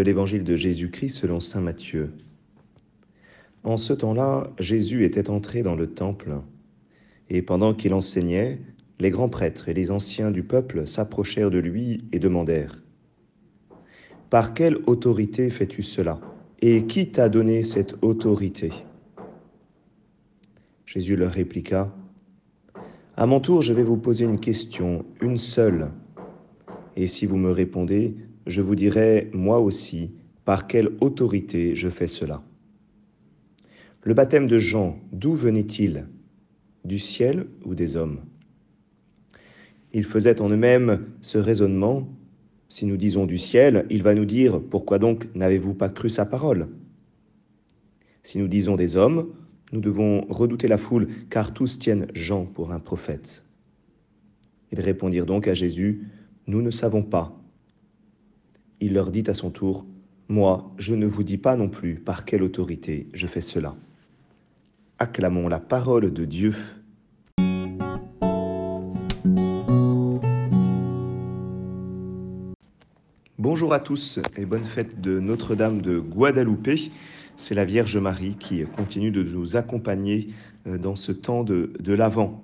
l'évangile de Jésus-Christ selon Saint Matthieu. En ce temps-là, Jésus était entré dans le temple, et pendant qu'il enseignait, les grands prêtres et les anciens du peuple s'approchèrent de lui et demandèrent Par quelle autorité fais-tu cela Et qui t'a donné cette autorité? Jésus leur répliqua À mon tour, je vais vous poser une question, une seule. Et si vous me répondez, je vous dirai moi aussi par quelle autorité je fais cela. Le baptême de Jean, d'où venait-il? Du ciel ou des hommes? Ils faisaient en eux-mêmes ce raisonnement. Si nous disons du ciel, il va nous dire, pourquoi donc n'avez-vous pas cru sa parole? Si nous disons des hommes, nous devons redouter la foule, car tous tiennent Jean pour un prophète. Ils répondirent donc à Jésus, Nous ne savons pas il leur dit à son tour, Moi, je ne vous dis pas non plus par quelle autorité je fais cela. Acclamons la parole de Dieu. Bonjour à tous et bonne fête de Notre-Dame de Guadalupe. C'est la Vierge Marie qui continue de nous accompagner euh, dans ce temps de, de l'Avent.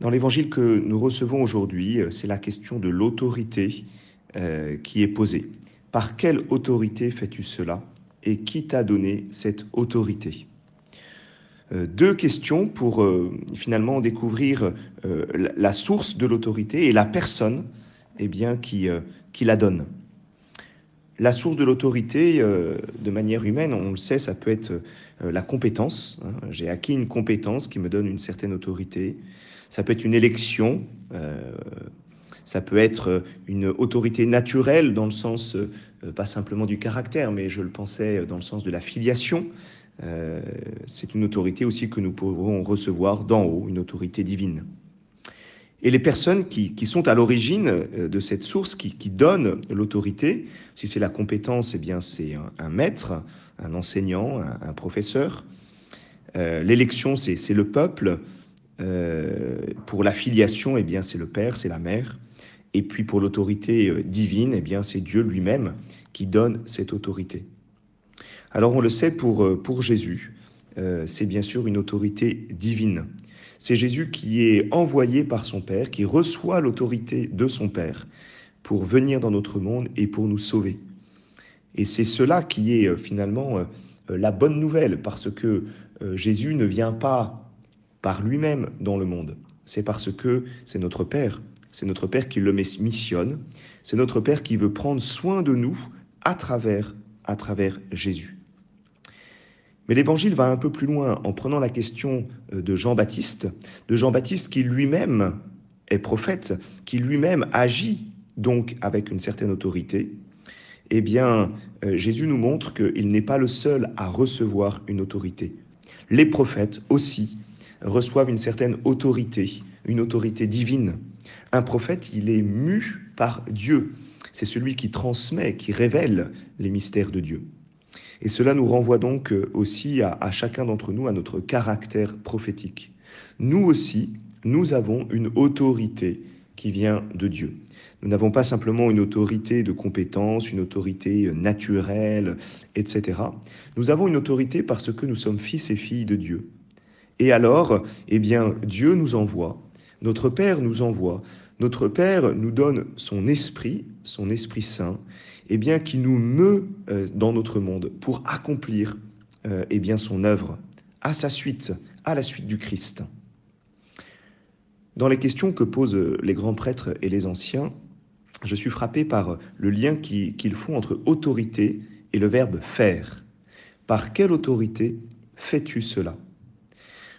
Dans l'évangile que nous recevons aujourd'hui, euh, c'est la question de l'autorité euh, qui est posée. Par quelle autorité fais-tu cela et qui t'a donné cette autorité? Euh, Deux questions pour euh, finalement découvrir la source de l'autorité et la personne eh bien, qui, qui la donne. La source de l'autorité, de manière humaine, on le sait, ça peut être la compétence. Hein. J'ai acquis une compétence qui me donne une certaine autorité. Ça peut être une élection. Ça peut être euh, une autorité naturelle dans le sens, euh, pas simplement du caractère, mais je le pensais dans le sens de la filiation. Euh, c'est une autorité aussi que nous pourrons recevoir d'en haut, une autorité divine. Et les personnes qui, sont à l'origine de cette source, qui, qui donnent l'autorité, si c'est la compétence, eh bien c'est un, maître, un enseignant, un, professeur. L'élection, c'est le peuple. pour la filiation, eh bien c'est le père, c'est la mère. Et puis pour l'autorité euh, divine, eh bien c'est Dieu lui-même qui donne cette autorité. Alors on le sait pour, euh, pour Jésus, euh, c'est bien sûr une autorité divine. C'est Jésus qui est envoyé par son Père, qui reçoit l'autorité de son Père pour venir dans notre monde et pour nous sauver. Et c'est cela qui est finalement la bonne nouvelle, parce que Jésus ne vient pas par lui-même dans le monde, c'est parce que c'est notre Père c'est notre Père qui le missionne. C'est notre Père qui veut prendre soin de nous à travers, Jésus. Mais l'évangile va un peu plus loin en prenant la question euh, de Jean-Baptiste, de Jean-Baptiste qui lui-même est prophète, qui lui-même agit donc avec une certaine autorité. Eh bien, euh, Jésus nous montre qu'il n'est pas le seul à recevoir une autorité. Les prophètes aussi reçoivent une certaine autorité, une autorité divine. Un prophète, il est mu par Dieu. C'est celui qui transmet, qui révèle les mystères de Dieu. Et cela nous renvoie donc euh, aussi à, chacun d'entre nous, à notre caractère prophétique. Nous aussi, nous avons une autorité qui vient de Dieu. Nous n'avons pas simplement une autorité de compétence, une autorité euh, naturelle, etc. Nous avons une autorité parce que nous sommes fils et filles de Dieu. Et alors, eh bien, Dieu nous envoie notre Père nous envoie, notre Père nous donne son esprit, son Esprit Saint, et eh bien qui nous meut euh, dans notre monde pour accomplir euh, eh bien son œuvre à sa suite, à la suite du Christ. Dans les questions que posent les grands prêtres et les anciens, je suis frappé par le lien qu'ils font entre autorité et le verbe faire. Par quelle autorité fais-tu cela?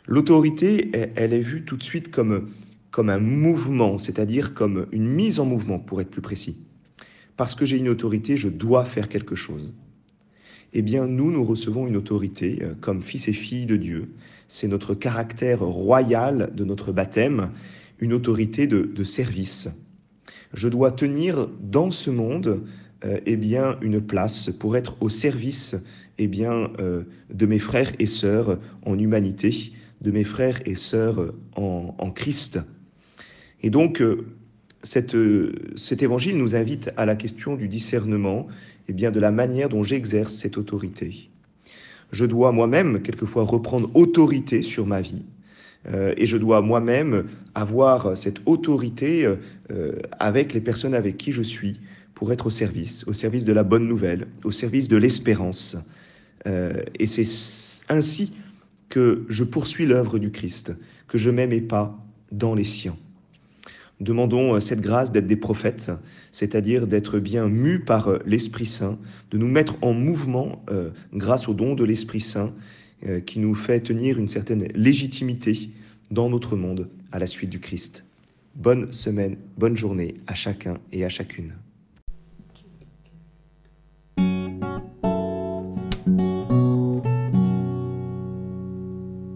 L'autorité, elle est vue tout de suite comme comme un mouvement, c'est-à-dire comme une mise en mouvement, pour être plus précis. Parce que j'ai une autorité, je dois faire quelque chose. Eh bien, nous, nous recevons une autorité euh, comme fils et filles de Dieu. C'est notre caractère royal de notre baptême, une autorité de, service. Je dois tenir dans ce monde euh, eh bien, une place pour être au service eh bien, euh, de mes frères et sœurs en humanité, de mes frères et sœurs en, en Christ, et donc, euh, cette, cet évangile nous invite à la question du discernement et bien de la manière dont j'exerce cette autorité. Je dois moi-même quelquefois reprendre autorité sur ma vie euh, et je dois moi-même avoir cette autorité euh, avec les personnes avec qui je suis pour être au service, au service de la bonne nouvelle, au service de l'espérance. Euh, et c'est ainsi que je poursuis l'œuvre du Christ, que je mets mes pas dans les siens. Demandons cette grâce d'être des prophètes, c'est-à-dire d'être bien mus par l'Esprit Saint, de nous mettre en mouvement grâce au don de l'Esprit Saint euh, qui nous fait tenir une certaine légitimité dans notre monde à la suite du Christ. Bonne semaine, bonne journée à chacun et à chacune.